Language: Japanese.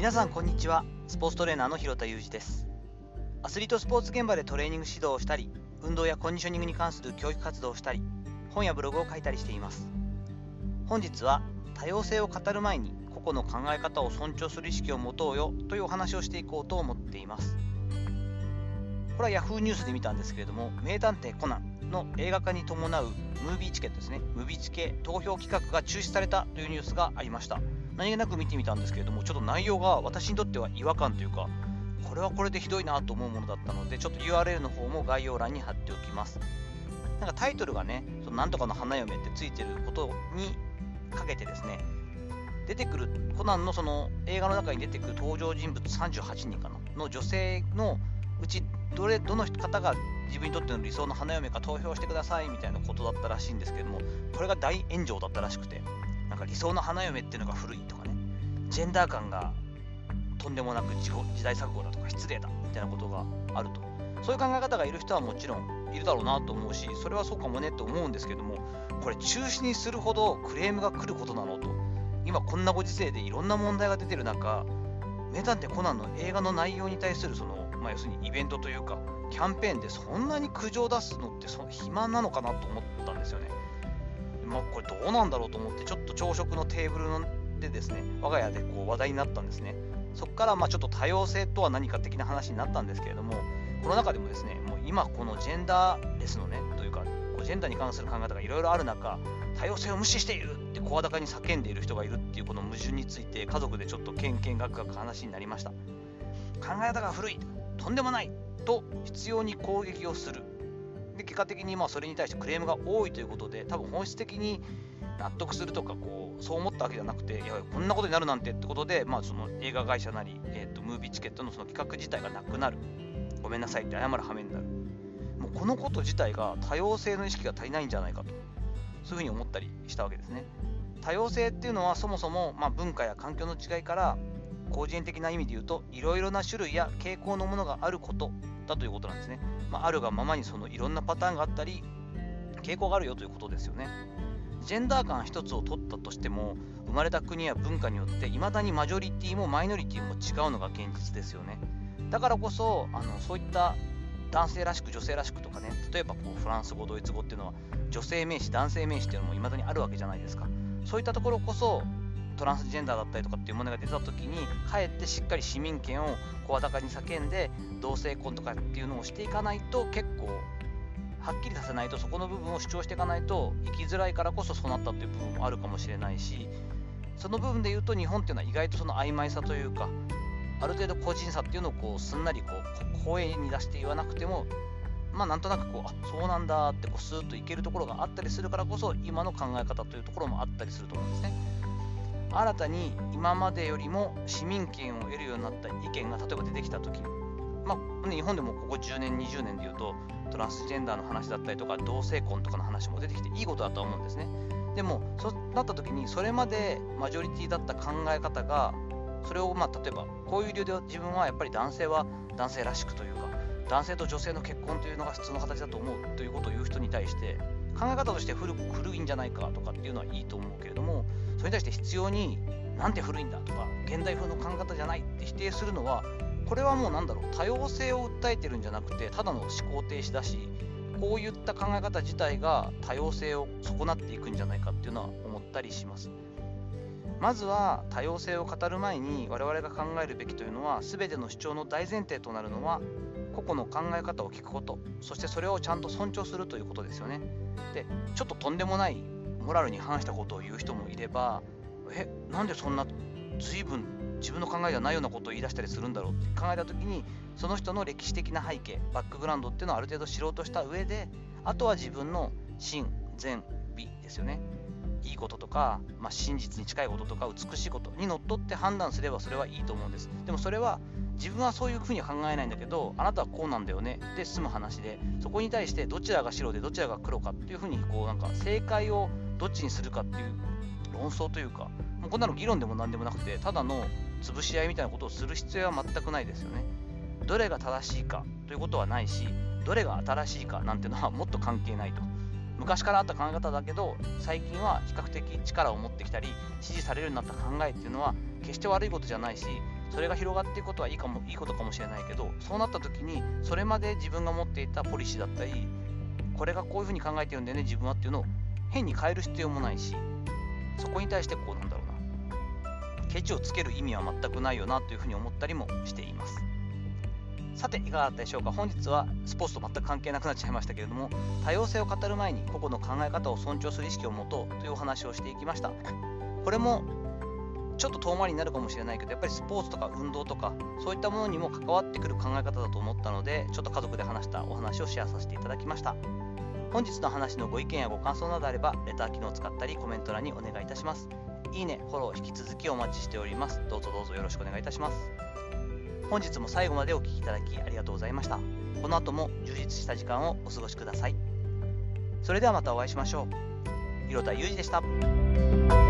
皆さんこんにちは。スポーツトレーナーの広田裕二です。アスリートスポーツ現場でトレーニング指導をしたり運動やコンディショニングに関する教育活動をしたり本やブログを書いたりしています。本日は多様性を語る前に個々の考え方を尊重する意識を持とうよというお話をしていこうと思っています。これは Yahoo ニュースで見たんですけれども名探偵コナンの映画化に伴うムービーチケットですね。ムービーチケ投票企画が中止されたというニュースがありました何気なく見てみたんですけれども、ちょっと内容が私にとっては違和感というか、これはこれでひどいなと思うものだったので、ちょっと URL の方も概要欄に貼っておきます。なんかタイトルがね、そのなんとかの花嫁ってついてることにかけてですね、出てくる、コナンのその映画の中に出てくる登場人物38人かな、の女性のうちどれ、どの方が自分にとっての理想の花嫁か投票してくださいみたいなことだったらしいんですけども、これが大炎上だったらしくて、か理想の花嫁っていうのが古いとかね、ジェンダー感がとんでもなく時代錯誤だとか失礼だみたいなことがあると。そういう考え方がいる人はもちろんいるだろうなと思うし、それはそうかもねと思うんですけども、これ中止にするほどクレームが来ることなのと。今こんなご時世でいろんな問題が出てる中、名探偵コナンの映画の内容に対するその、まあ、要するにイベントというか、キャンペーンでそんなに苦情出すのってそ暇なのかなと思ったんですよね。まあ、これどうなんだろうと思って、ちょっと朝食のテーブルでですね、我が家でこう話題になったんですね。そこからまあちょっと多様性とは何か的な話になったんですけれども、この中でもですね、もう今このジェンダーレスのね、というか、こうジェンダーに関する考え方がいろいろある中、多様性を無視しているって声高に叫んでいる人がいるっていうこの矛盾について家族でちょっとけんけんがくがく話になりました。考え方が古い、とんでもないと必要に攻撃をする。で結果的にまあそれに対してクレームが多いということで多分本質的に納得するとかこうそう思ったわけじゃなくていやこんなことになるなんてってことで、まあ、その映画会社なり、えーと、ムービーチケットのその企画自体がなくなる。ごめんなさいって謝る羽目になる。もうこのこと自体が多様性の意識が足りないんじゃないかと。そういうふうに思ったりしたわけですね。多様性っていうのはそもそも、まあ、文化や環境の違いから個人的な意味で言うといろいろな種類や傾向のものがあること。だということなんですね、まあ、あるがままにそのいろんなパターンがあったり傾向があるよということですよね。ジェンダー感一つを取ったとしても生まれた国や文化によっていまだにマジョリティもマイノリティも違うのが現実ですよね。だからこそあのそういった男性らしく女性らしくとかね例えばこうフランス語ドイツ語っていうのは女性名詞男性名詞っていうのもいまだにあるわけじゃないですか。そういったところこそトランスジェンダーだったりとかっていうものが出た時にかえってしっかり市民権を声高に叫んで同性婚とかっていうのをしていかないと結構はっきりさせないとそこの部分を主張していかないと生きづらいからこそそうなったっていう部分もあるかもしれないしその部分で言うと日本っていうのは意外とその曖昧さというかある程度個人差っていうのをこうすんなりこう声に出して言わなくてもまあなんとなくこうあそうなんだってこうスーッといけるところがあったりするからこそ今の考え方というところもあったりすると思うんですね。新たに今までよりも市民権を得るようになった意見が例えば出てきた時まあ、日本でもここ10年20年で言うとトランスジェンダーの話だったりとか同性婚とかの話も出てきていいことだと思うんですね。でもそうなった時にそれまでマジョリティだった考え方がそれをまあ例えばこういう理由で自分はやっぱり男性は男性らしくというか男性と女性の結婚というのが普通の形だと思うということを言う人に対して考え方として古古いんじゃないかとかっていうのはいいと思うけれどもそれに対して必要になんて古いんだとか現代風の考え方じゃないって否定するのはこれはもうなんだろう多様性を訴えてるんじゃなくてただの思考停止だしこういった考え方自体が多様性を損なっていくんじゃないかっていうのは思ったりします。まずは多様性を語る前に我々が考えるべきというのは全ての主張の大前提となるのは個々の考え方を聞くことそしてそれをちゃんと尊重するということですよね。でちょっととんでもないモラルに反したことを言う人もいればえなんでそんな随分自分の考えじゃないようなことを言い出したりするんだろうって考えた時にその人の歴史的な背景バックグラウンドっていうのをある程度知ろうとした上であとは自分の真善美ですよね。いいこととか、まあ、真実に近いこととか美しいことにのっとって判断すればそれはいいと思うんです。でもそれは自分はそういうふうには考えないんだけどあなたはこうなんだよね。で済む話で。そこに対してどちらが白でどちらが黒かっていうふうにこうなんか正解をどっちにするかっていう論争というかもうこんなの議論でも何でもなくてただの潰し合いみたいなことをする必要は全くないですよね。どれが正しいかということはないし、どれが新しいかなんてのはもっと関係ないと。昔からあった考え方だけど、最近は比較的力を持ってきたり、支持されるようになった考えっていうのは、決して悪いことじゃないし、それが広がっていくことはいいかもいいことかもしれないけどそうなった時にそれまで自分が持っていたポリシーだったりこれがこういうふうに考えてるんだよね自分はっていうのを変に変える必要もないしそこに対してこうなんだろうな。ケチをつける意味は全くないよなというふうに思ったりもしています。さていかがだったでしょうか。本日はスポーツと全く関係なくなっちゃいましたけれども多様性を語る前に個々の考え方を尊重する意識を持とうというお話をしていきました。これもちょっと遠回りになるかもしれないけどやっぱりスポーツとか運動とかそういったものにも関わってくる考え方だと思ったのでちょっと家族で話したお話をシェアさせていただきました。本日の話のご意見やご感想などあればレター機能を使ったりコメント欄にお願いいたします。いいね、フォロー引き続きお待ちしております。どうぞどうぞよろしくお願いいたします。本日も最後までお聴きいただきありがとうございました。この後も充実した時間をお過ごしください。それではまたお会いしましょう。広田裕二でした。